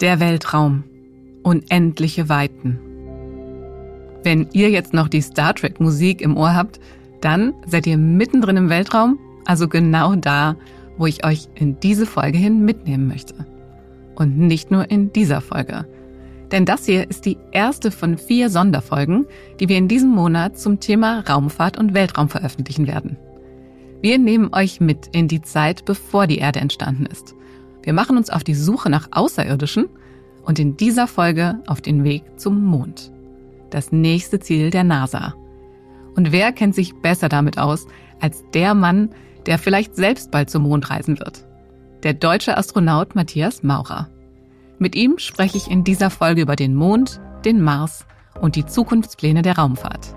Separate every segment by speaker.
Speaker 1: Der Weltraum. Unendliche Weiten. Wenn ihr jetzt noch die Star Trek Musik im Ohr habt, dann seid ihr mittendrin im Weltraum, also genau da, wo ich euch in diese Folge hin mitnehmen möchte. Und nicht nur in dieser Folge. Denn das hier ist die erste von vier Sonderfolgen, die wir in diesem Monat zum Thema Raumfahrt und Weltraum veröffentlichen werden. Wir nehmen euch mit in die Zeit, bevor die Erde entstanden ist. Wir machen uns auf die Suche nach Außerirdischen und in dieser Folge auf den Weg zum Mond. Das nächste Ziel der NASA. Und wer kennt sich besser damit aus als der Mann, der vielleicht selbst bald zum Mond reisen wird? Der deutsche Astronaut Matthias Maurer. Mit ihm spreche ich in dieser Folge über den Mond, den Mars und die Zukunftspläne der Raumfahrt.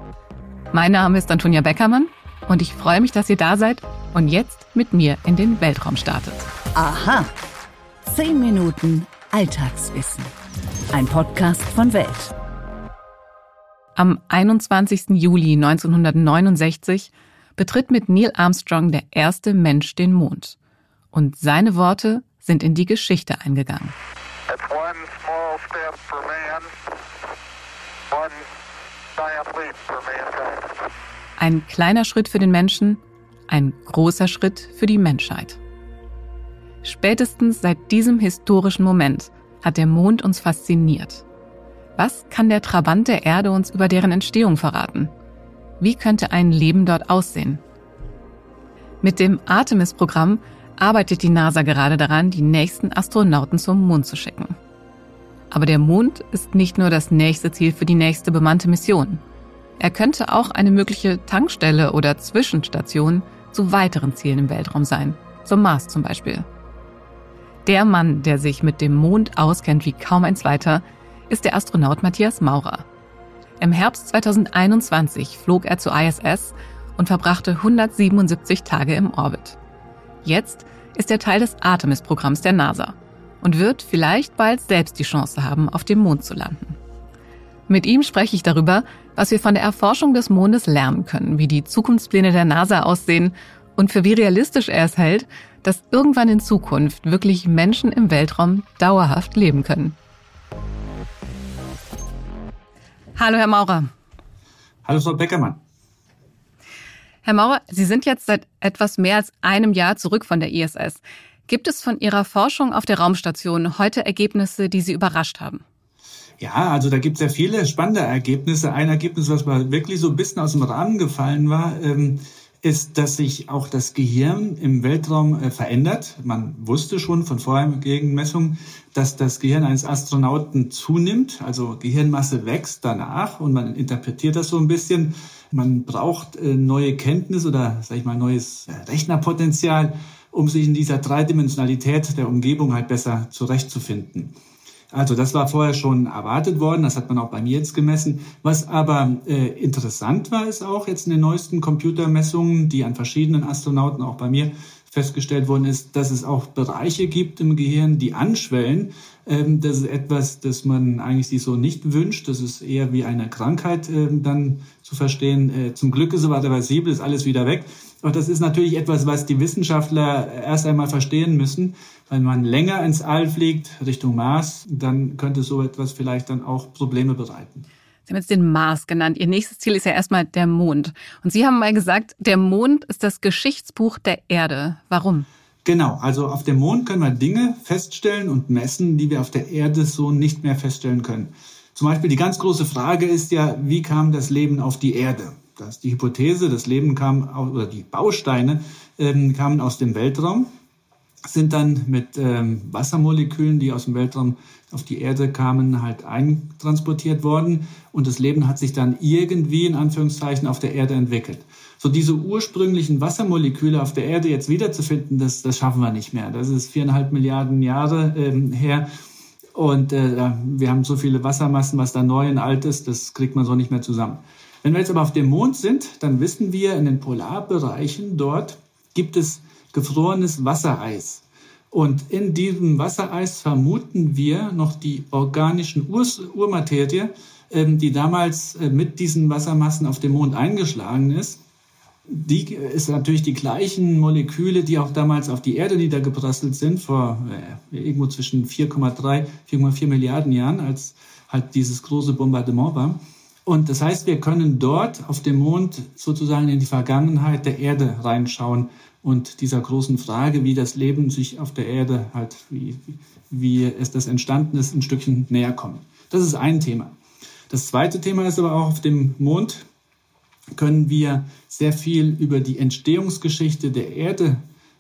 Speaker 1: Mein Name ist Antonia Beckermann und ich freue mich, dass ihr da seid und jetzt mit mir in den Weltraum startet.
Speaker 2: Aha. Zehn Minuten Alltagswissen. Ein Podcast von Welt.
Speaker 1: Am 21. Juli 1969 betritt mit Neil Armstrong der erste Mensch den Mond. Und seine Worte sind in die Geschichte eingegangen. Ein kleiner Schritt für den Menschen, ein großer Schritt für die Menschheit. Spätestens seit diesem historischen Moment hat der Mond uns fasziniert. Was kann der Trabant der Erde uns über deren Entstehung verraten? Wie könnte ein Leben dort aussehen? Mit dem Artemis-Programm arbeitet die NASA gerade daran, die nächsten Astronauten zum Mond zu schicken. Aber der Mond ist nicht nur das nächste Ziel für die nächste bemannte Mission. Er könnte auch eine mögliche Tankstelle oder Zwischenstation zu weiteren Zielen im Weltraum sein, zum Mars zum Beispiel. Der Mann, der sich mit dem Mond auskennt wie kaum ein zweiter, ist der Astronaut Matthias Maurer. Im Herbst 2021 flog er zur ISS und verbrachte 177 Tage im Orbit. Jetzt ist er Teil des Artemis-Programms der NASA und wird vielleicht bald selbst die Chance haben, auf dem Mond zu landen. Mit ihm spreche ich darüber, was wir von der Erforschung des Mondes lernen können, wie die Zukunftspläne der NASA aussehen und für wie realistisch er es hält, dass irgendwann in Zukunft wirklich Menschen im Weltraum dauerhaft leben können. Hallo, Herr Maurer.
Speaker 3: Hallo, Frau Beckermann.
Speaker 1: Herr Maurer, Sie sind jetzt seit etwas mehr als einem Jahr zurück von der ISS. Gibt es von Ihrer Forschung auf der Raumstation heute Ergebnisse, die Sie überrascht haben?
Speaker 3: Ja, also da gibt es ja viele spannende Ergebnisse. Ein Ergebnis, was mal wirklich so ein bisschen aus dem Rahmen gefallen war, ähm, ist, dass sich auch das Gehirn im Weltraum äh, verändert. Man wusste schon von vorherigen Messungen, dass das Gehirn eines Astronauten zunimmt, also Gehirnmasse wächst danach und man interpretiert das so ein bisschen. Man braucht äh, neue Kenntnis oder, sag ich mal, neues äh, Rechnerpotenzial, um sich in dieser Dreidimensionalität der Umgebung halt besser zurechtzufinden. Also das war vorher schon erwartet worden, das hat man auch bei mir jetzt gemessen. Was aber äh, interessant war, ist auch jetzt in den neuesten Computermessungen, die an verschiedenen Astronauten auch bei mir festgestellt worden ist, dass es auch Bereiche gibt im Gehirn, die anschwellen. Ähm, das ist etwas, das man eigentlich sich so nicht wünscht. Das ist eher wie eine Krankheit ähm, dann zu verstehen. Äh, zum Glück ist aber reversibel, ist alles wieder weg. Und das ist natürlich etwas, was die Wissenschaftler erst einmal verstehen müssen. Wenn man länger ins All fliegt, Richtung Mars, dann könnte so etwas vielleicht dann auch Probleme bereiten.
Speaker 1: Sie haben jetzt den Mars genannt. Ihr nächstes Ziel ist ja erstmal der Mond. Und Sie haben mal gesagt, der Mond ist das Geschichtsbuch der Erde. Warum?
Speaker 3: Genau, also auf dem Mond können wir Dinge feststellen und messen, die wir auf der Erde so nicht mehr feststellen können. Zum Beispiel die ganz große Frage ist ja, wie kam das Leben auf die Erde? Das ist die Hypothese, das Leben kam, oder die Bausteine ähm, kamen aus dem Weltraum sind dann mit ähm, Wassermolekülen, die aus dem Weltraum auf die Erde kamen, halt eintransportiert worden und das Leben hat sich dann irgendwie in Anführungszeichen auf der Erde entwickelt. So diese ursprünglichen Wassermoleküle auf der Erde jetzt wiederzufinden, das, das schaffen wir nicht mehr. Das ist viereinhalb Milliarden Jahre ähm, her und äh, wir haben so viele Wassermassen, was da neu und alt ist, das kriegt man so nicht mehr zusammen. Wenn wir jetzt aber auf dem Mond sind, dann wissen wir, in den Polarbereichen dort gibt es gefrorenes Wassereis. Und in diesem Wassereis vermuten wir noch die organischen Ur Urmaterie, ähm, die damals äh, mit diesen Wassermassen auf dem Mond eingeschlagen ist. die ist natürlich die gleichen Moleküle, die auch damals auf die Erde niedergeprasselt sind, vor äh, irgendwo zwischen 4,3, 4,4 Milliarden Jahren, als halt dieses große Bombardement war. Und das heißt, wir können dort auf dem Mond sozusagen in die Vergangenheit der Erde reinschauen und dieser großen Frage, wie das Leben sich auf der Erde halt, wie, wie es das entstanden ist, ein Stückchen näher kommen. Das ist ein Thema. Das zweite Thema ist aber auch auf dem Mond können wir sehr viel über die Entstehungsgeschichte der Erde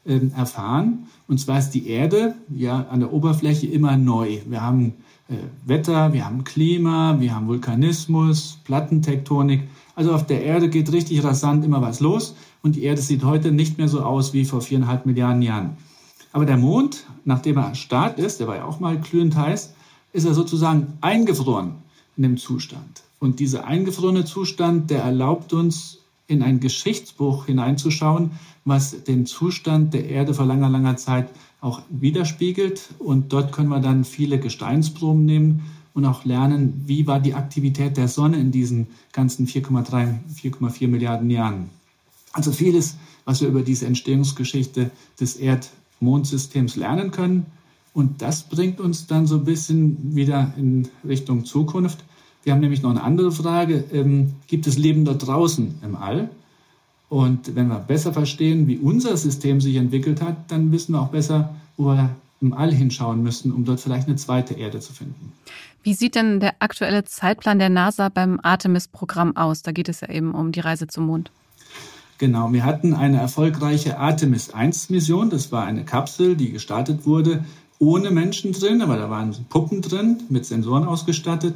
Speaker 3: äh, erfahren. Und zwar ist die Erde ja an der Oberfläche immer neu. Wir haben äh, Wetter, wir haben Klima, wir haben Vulkanismus, Plattentektonik. Also auf der Erde geht richtig rasant immer was los und die Erde sieht heute nicht mehr so aus wie vor viereinhalb Milliarden Jahren. Aber der Mond, nachdem er Start ist, der war ja auch mal glühend heiß, ist er sozusagen eingefroren in dem Zustand. Und dieser eingefrorene Zustand, der erlaubt uns, in ein Geschichtsbuch hineinzuschauen, was den Zustand der Erde vor langer, langer Zeit auch widerspiegelt. Und dort können wir dann viele Gesteinsproben nehmen und auch lernen, wie war die Aktivität der Sonne in diesen ganzen 4,3, 4,4 Milliarden Jahren. Also vieles, was wir über diese Entstehungsgeschichte des Erd-Mondsystems lernen können. Und das bringt uns dann so ein bisschen wieder in Richtung Zukunft. Wir haben nämlich noch eine andere Frage. Ähm, gibt es Leben dort draußen im All? Und wenn wir besser verstehen, wie unser System sich entwickelt hat, dann wissen wir auch besser, wo wir im All hinschauen müssen, um dort vielleicht eine zweite Erde zu finden.
Speaker 1: Wie sieht denn der aktuelle Zeitplan der NASA beim Artemis-Programm aus? Da geht es ja eben um die Reise zum Mond.
Speaker 3: Genau, wir hatten eine erfolgreiche Artemis 1 Mission. Das war eine Kapsel, die gestartet wurde ohne Menschen drin, aber da waren Puppen drin, mit Sensoren ausgestattet.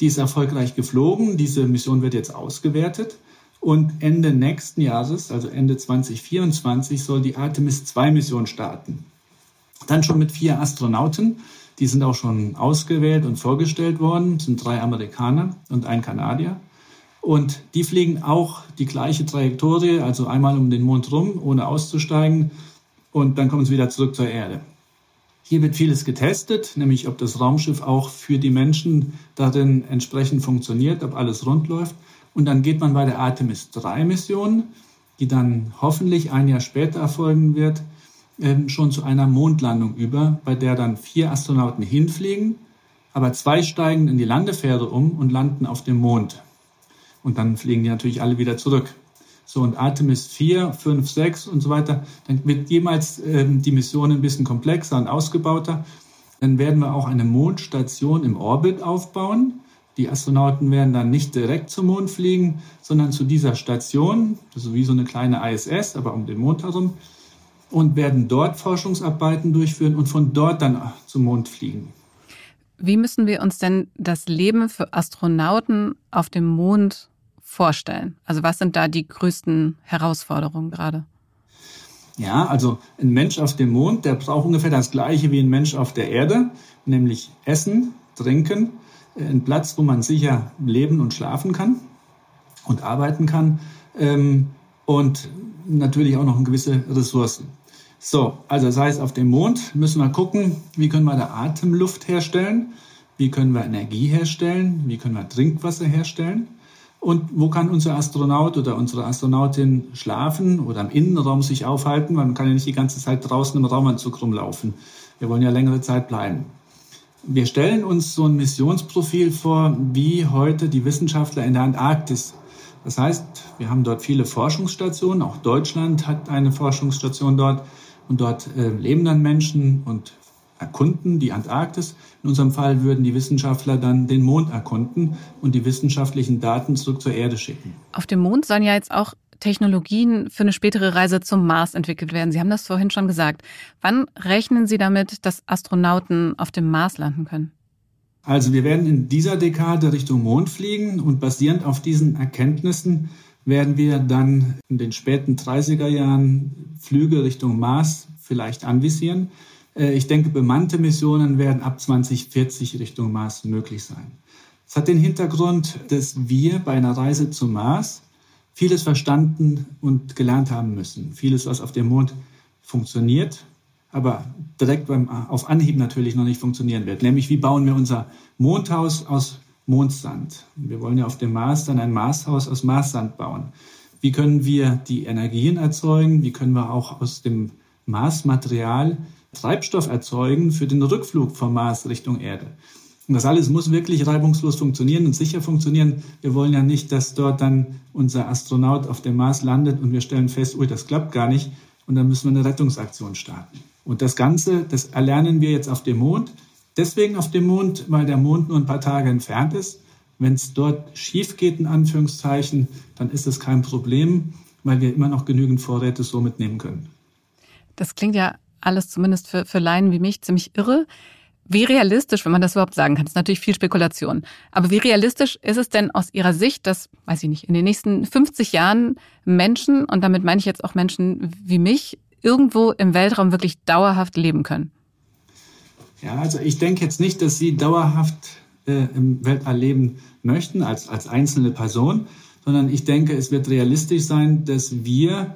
Speaker 3: Die ist erfolgreich geflogen. Diese Mission wird jetzt ausgewertet. Und Ende nächsten Jahres, also Ende 2024, soll die Artemis 2 Mission starten. Dann schon mit vier Astronauten. Die sind auch schon ausgewählt und vorgestellt worden. Es sind drei Amerikaner und ein Kanadier. Und die fliegen auch die gleiche Trajektorie, also einmal um den Mond rum, ohne auszusteigen. Und dann kommen sie wieder zurück zur Erde. Hier wird vieles getestet, nämlich ob das Raumschiff auch für die Menschen darin entsprechend funktioniert, ob alles rund läuft. Und dann geht man bei der Artemis 3 Mission, die dann hoffentlich ein Jahr später erfolgen wird, ähm, schon zu einer Mondlandung über, bei der dann vier Astronauten hinfliegen, aber zwei steigen in die Landefähre um und landen auf dem Mond. Und dann fliegen die natürlich alle wieder zurück. So, und Artemis 4, 5, 6 und so weiter, dann wird jemals ähm, die Mission ein bisschen komplexer und ausgebauter. Dann werden wir auch eine Mondstation im Orbit aufbauen. Die Astronauten werden dann nicht direkt zum Mond fliegen, sondern zu dieser Station, das wie so eine kleine ISS, aber um den Mond herum, und werden dort Forschungsarbeiten durchführen und von dort dann zum Mond fliegen.
Speaker 1: Wie müssen wir uns denn das Leben für Astronauten auf dem Mond vorstellen? Also was sind da die größten Herausforderungen gerade?
Speaker 3: Ja, also ein Mensch auf dem Mond, der braucht ungefähr das gleiche wie ein Mensch auf der Erde, nämlich Essen, Trinken, äh, ein Platz, wo man sicher leben und schlafen kann und arbeiten kann ähm, und natürlich auch noch gewisse Ressourcen. So, also das heißt, auf dem Mond müssen wir gucken, wie können wir da Atemluft herstellen, wie können wir Energie herstellen, wie können wir Trinkwasser herstellen. Und wo kann unser Astronaut oder unsere Astronautin schlafen oder im Innenraum sich aufhalten? Man kann ja nicht die ganze Zeit draußen im Raumanzug rumlaufen. Wir wollen ja längere Zeit bleiben. Wir stellen uns so ein Missionsprofil vor, wie heute die Wissenschaftler in der Antarktis. Das heißt, wir haben dort viele Forschungsstationen. Auch Deutschland hat eine Forschungsstation dort. Und dort äh, leben dann Menschen und erkunden die Antarktis. In unserem Fall würden die Wissenschaftler dann den Mond erkunden und die wissenschaftlichen Daten zurück zur Erde schicken.
Speaker 1: Auf dem Mond sollen ja jetzt auch Technologien für eine spätere Reise zum Mars entwickelt werden. Sie haben das vorhin schon gesagt. Wann rechnen Sie damit, dass Astronauten auf dem Mars landen können?
Speaker 3: Also wir werden in dieser Dekade Richtung Mond fliegen und basierend auf diesen Erkenntnissen werden wir dann in den späten 30er Jahren Flüge Richtung Mars vielleicht anvisieren. Äh, ich denke, bemannte Missionen werden ab 2040 Richtung Mars möglich sein. Es hat den Hintergrund, dass wir bei einer Reise zum Mars vieles verstanden und gelernt haben müssen. Vieles, was auf dem Mond funktioniert, aber direkt beim, auf Anhieb natürlich noch nicht funktionieren wird. Nämlich, wie bauen wir unser Mondhaus aus Mondsand? Wir wollen ja auf dem Mars dann ein Marshaus aus Marssand bauen. wie können wir die Energien erzeugen, wie können wir auch aus dem Marsmaterial Treibstoff erzeugen für den Rückflug vom Mars Richtung Erde. Und das alles muss wirklich reibungslos funktionieren und sicher funktionieren. Wir wollen ja nicht, dass dort dann unser Astronaut auf dem Mars landet und wir stellen fest, ui, das klappt gar nicht und dann müssen wir eine Rettungsaktion starten. Und das Ganze, das erlernen wir jetzt auf dem Mond. Deswegen auf dem Mond, weil der Mond nur ein paar Tage entfernt ist. Wenn es dort schief geht, in Anführungszeichen, dann ist es kein Problem, weil wir immer noch genügend Vorräte so mitnehmen können.
Speaker 1: Das klingt ja alles zumindest für, für Laien wie mich ziemlich irre. Wie realistisch, wenn man das überhaupt sagen kann, ist natürlich viel Spekulation. Aber wie realistisch ist es denn aus Ihrer Sicht, dass, weiß ich nicht, in den nächsten 50 Jahren Menschen, und damit meine ich jetzt auch Menschen wie mich, irgendwo im Weltraum wirklich dauerhaft leben können?
Speaker 3: Ja, also ich denke jetzt nicht, dass Sie dauerhaft äh, im Weltall leben möchten als, als einzelne Person, sondern ich denke, es wird realistisch sein, dass wir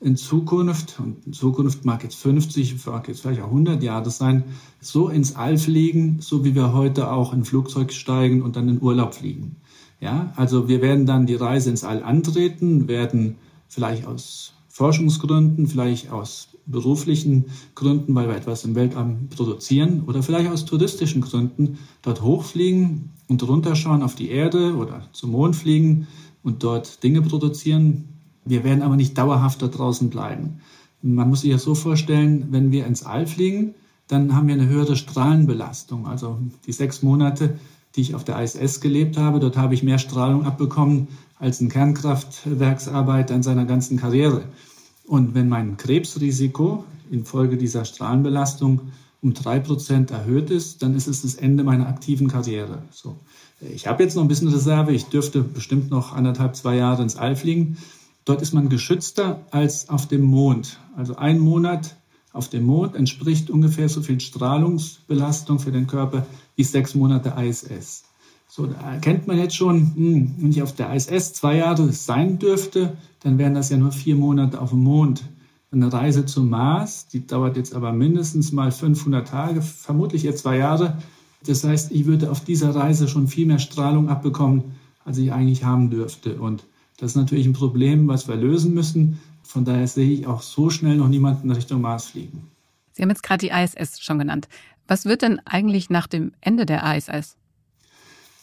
Speaker 3: in Zukunft, und in Zukunft mag jetzt 50, mag jetzt vielleicht auch 100 Jahre sein, so ins All fliegen, so wie wir heute auch in Flugzeug steigen und dann in Urlaub fliegen. Ja, also wir werden dann die Reise ins All antreten, werden vielleicht aus Forschungsgründen, vielleicht aus beruflichen Gründen, weil wir etwas im Weltall produzieren oder vielleicht aus touristischen Gründen dort hochfliegen und runterschauen auf die Erde oder zum Mond fliegen und dort Dinge produzieren, wir werden aber nicht dauerhaft da draußen bleiben. Man muss sich ja so vorstellen, wenn wir ins All fliegen, dann haben wir eine höhere Strahlenbelastung. Also die sechs Monate, die ich auf der ISS gelebt habe, dort habe ich mehr Strahlung abbekommen als ein Kernkraftwerksarbeiter in seiner ganzen Karriere. Und wenn mein Krebsrisiko infolge dieser Strahlenbelastung um drei Prozent erhöht ist, dann ist es das Ende meiner aktiven Karriere. So. Ich habe jetzt noch ein bisschen Reserve. Ich dürfte bestimmt noch anderthalb, zwei Jahre ins All fliegen. Dort ist man geschützter als auf dem Mond. Also ein Monat auf dem Mond entspricht ungefähr so viel Strahlungsbelastung für den Körper wie sechs Monate ISS. So, da erkennt man jetzt schon, hm, wenn ich auf der ISS zwei Jahre sein dürfte, dann wären das ja nur vier Monate auf dem Mond. Eine Reise zum Mars, die dauert jetzt aber mindestens mal 500 Tage, vermutlich eher zwei Jahre. Das heißt, ich würde auf dieser Reise schon viel mehr Strahlung abbekommen, als ich eigentlich haben dürfte. Und das ist natürlich ein Problem, was wir lösen müssen. Von daher sehe ich auch so schnell noch niemanden in Richtung Mars fliegen.
Speaker 1: Sie haben jetzt gerade die ISS schon genannt. Was wird denn eigentlich nach dem Ende der ISS?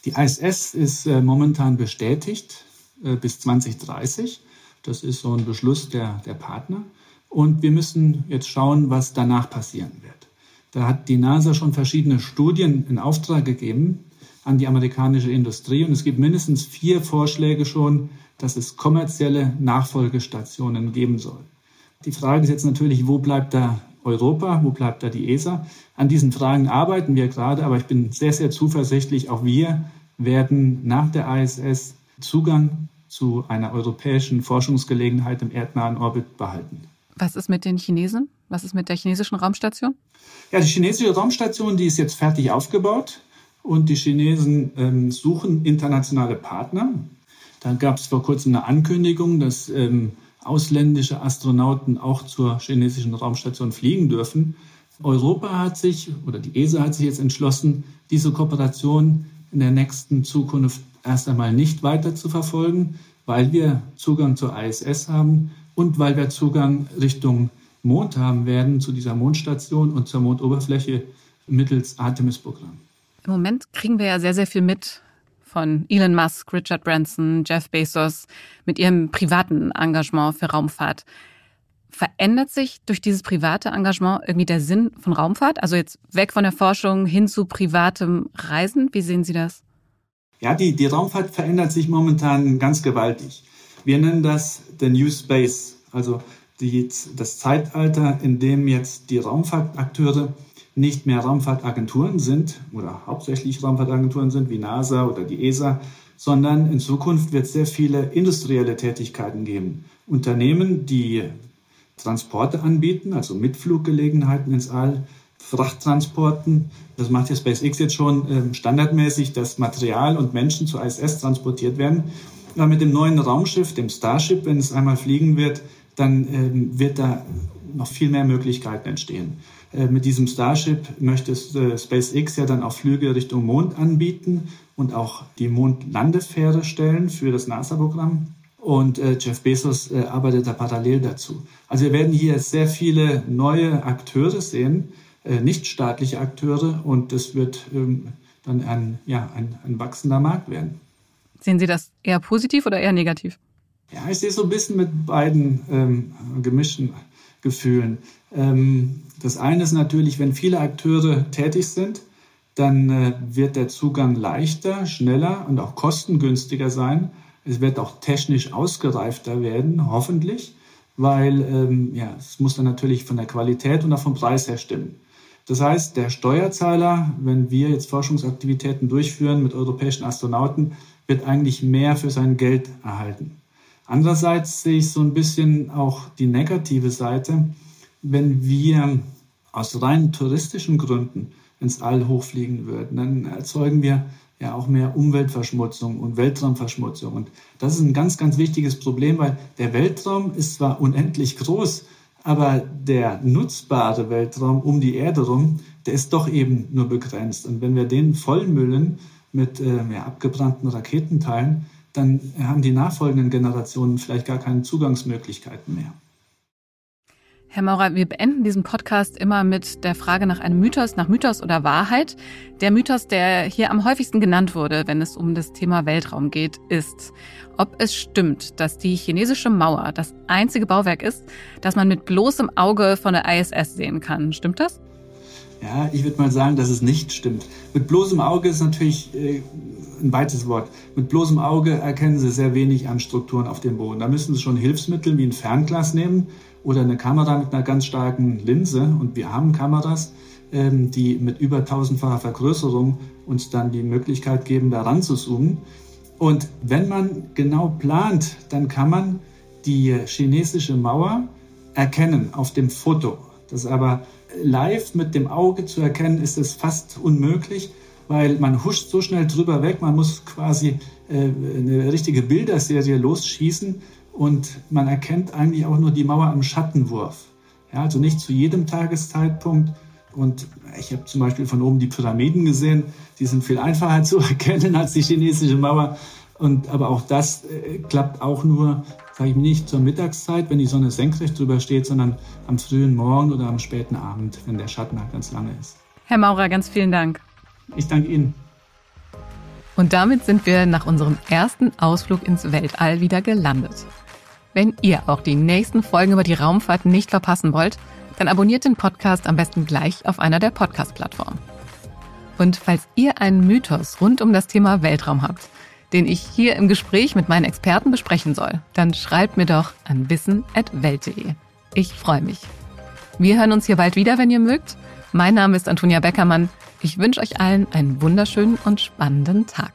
Speaker 3: Die ISS ist äh, momentan bestätigt äh, bis 2030. Das ist so ein Beschluss der, der Partner. Und wir müssen jetzt schauen, was danach passieren wird. Da hat die NASA schon verschiedene Studien in Auftrag gegeben an die amerikanische Industrie. Und es gibt mindestens vier Vorschläge schon, dass es kommerzielle Nachfolgestationen geben soll. Die Frage ist jetzt natürlich, wo bleibt da Europa, wo bleibt da die ESA? An diesen Fragen arbeiten wir gerade, aber ich bin sehr, sehr zuversichtlich, auch wir werden nach der ISS Zugang zu einer europäischen Forschungsgelegenheit im erdnahen Orbit behalten.
Speaker 1: Was ist mit den Chinesen? Was ist mit der chinesischen Raumstation?
Speaker 3: Ja, die chinesische Raumstation, die ist jetzt fertig aufgebaut und die Chinesen ähm, suchen internationale Partner. Da gab es vor kurzem eine Ankündigung, dass ähm, ausländische Astronauten auch zur chinesischen Raumstation fliegen dürfen. Europa hat sich oder die ESA hat sich jetzt entschlossen, diese Kooperation in der nächsten Zukunft erst einmal nicht weiter zu verfolgen, weil wir Zugang zur ISS haben und weil wir Zugang Richtung Mond haben werden, zu dieser Mondstation und zur Mondoberfläche mittels Artemis-Programm.
Speaker 1: Im Moment kriegen wir ja sehr, sehr viel mit von Elon Musk, Richard Branson, Jeff Bezos mit ihrem privaten Engagement für Raumfahrt. Verändert sich durch dieses private Engagement irgendwie der Sinn von Raumfahrt? Also jetzt weg von der Forschung hin zu privatem Reisen? Wie sehen Sie das?
Speaker 3: Ja, die, die Raumfahrt verändert sich momentan ganz gewaltig. Wir nennen das the New Space, also die, das Zeitalter, in dem jetzt die Raumfahrtakteure nicht mehr Raumfahrtagenturen sind oder hauptsächlich Raumfahrtagenturen sind wie NASA oder die ESA, sondern in Zukunft wird es sehr viele industrielle Tätigkeiten geben. Unternehmen, die Transporte anbieten, also Mitfluggelegenheiten ins All, Frachttransporten. Das macht ja SpaceX jetzt schon äh, standardmäßig, dass Material und Menschen zur ISS transportiert werden. Aber mit dem neuen Raumschiff, dem Starship, wenn es einmal fliegen wird, dann ähm, wird da noch viel mehr Möglichkeiten entstehen. Äh, mit diesem Starship möchte äh, SpaceX ja dann auch Flüge Richtung Mond anbieten und auch die Mondlandefähre stellen für das NASA-Programm. und äh, Jeff Bezos arbeitet da parallel dazu. Also wir werden hier sehr viele neue Akteure sehen, äh, nichtstaatliche Akteure und das wird ähm, dann ein, ja, ein, ein wachsender Markt werden.
Speaker 1: Sehen Sie das eher positiv oder eher negativ?
Speaker 3: Ja, ich sehe so ein bisschen mit beiden ähm, gemischten Gefühlen. Ähm, das eine ist natürlich, wenn viele Akteure tätig sind, dann äh, wird der Zugang leichter, schneller und auch kostengünstiger sein. Es wird auch technisch ausgereifter werden, hoffentlich, weil ähm, ja, es muss dann natürlich von der Qualität und auch vom Preis her stimmen. Das heißt, der Steuerzahler, wenn wir jetzt Forschungsaktivitäten durchführen mit europäischen Astronauten, wird eigentlich mehr für sein Geld erhalten. Andererseits sehe ich so ein bisschen auch die negative Seite, wenn wir aus rein touristischen Gründen ins All hochfliegen würden, dann erzeugen wir ja auch mehr Umweltverschmutzung und Weltraumverschmutzung. Und das ist ein ganz, ganz wichtiges Problem, weil der Weltraum ist zwar unendlich groß, aber der nutzbare Weltraum um die Erde rum, der ist doch eben nur begrenzt. Und wenn wir den vollmüllen mit äh, ja, abgebrannten Raketenteilen, dann haben die nachfolgenden Generationen vielleicht gar keine Zugangsmöglichkeiten mehr.
Speaker 1: Herr Maurer, wir beenden diesen Podcast immer mit der Frage nach einem Mythos, nach Mythos oder Wahrheit. Der Mythos, der hier am häufigsten genannt wurde, wenn es um das Thema Weltraum geht, ist, ob es stimmt, dass die chinesische Mauer das einzige Bauwerk ist, das man mit bloßem Auge von der ISS sehen kann. Stimmt das?
Speaker 3: Ja, ich würde mal sagen, dass es nicht stimmt. Mit bloßem Auge ist natürlich äh, ein weites Wort. Mit bloßem Auge erkennen Sie sehr wenig an Strukturen auf dem Boden. Da müssen Sie schon Hilfsmittel wie ein Fernglas nehmen oder eine Kamera mit einer ganz starken Linse. Und wir haben Kameras, ähm, die mit über tausendfacher Vergrößerung uns dann die Möglichkeit geben, da ranzuzoomen. Und wenn man genau plant, dann kann man die chinesische Mauer erkennen auf dem Foto. Das aber live mit dem Auge zu erkennen, ist es fast unmöglich, weil man huscht so schnell drüber weg, man muss quasi äh, eine richtige Bilderserie losschießen und man erkennt eigentlich auch nur die Mauer am Schattenwurf. Ja, also nicht zu jedem Tageszeitpunkt. Und ich habe zum Beispiel von oben die Pyramiden gesehen, die sind viel einfacher zu erkennen als die chinesische Mauer. Und, aber auch das äh, klappt auch nur, sage ich nicht zur Mittagszeit, wenn die Sonne senkrecht drüber steht, sondern am frühen Morgen oder am späten Abend, wenn der Schatten halt ganz lange ist.
Speaker 1: Herr Maurer, ganz vielen Dank.
Speaker 3: Ich danke Ihnen.
Speaker 1: Und damit sind wir nach unserem ersten Ausflug ins Weltall wieder gelandet. Wenn ihr auch die nächsten Folgen über die Raumfahrt nicht verpassen wollt, dann abonniert den Podcast am besten gleich auf einer der Podcast-Plattformen. Und falls ihr einen Mythos rund um das Thema Weltraum habt, den ich hier im Gespräch mit meinen Experten besprechen soll, dann schreibt mir doch an wissen.welt.de. Ich freue mich. Wir hören uns hier bald wieder, wenn ihr mögt. Mein Name ist Antonia Beckermann. Ich wünsche euch allen einen wunderschönen und spannenden Tag.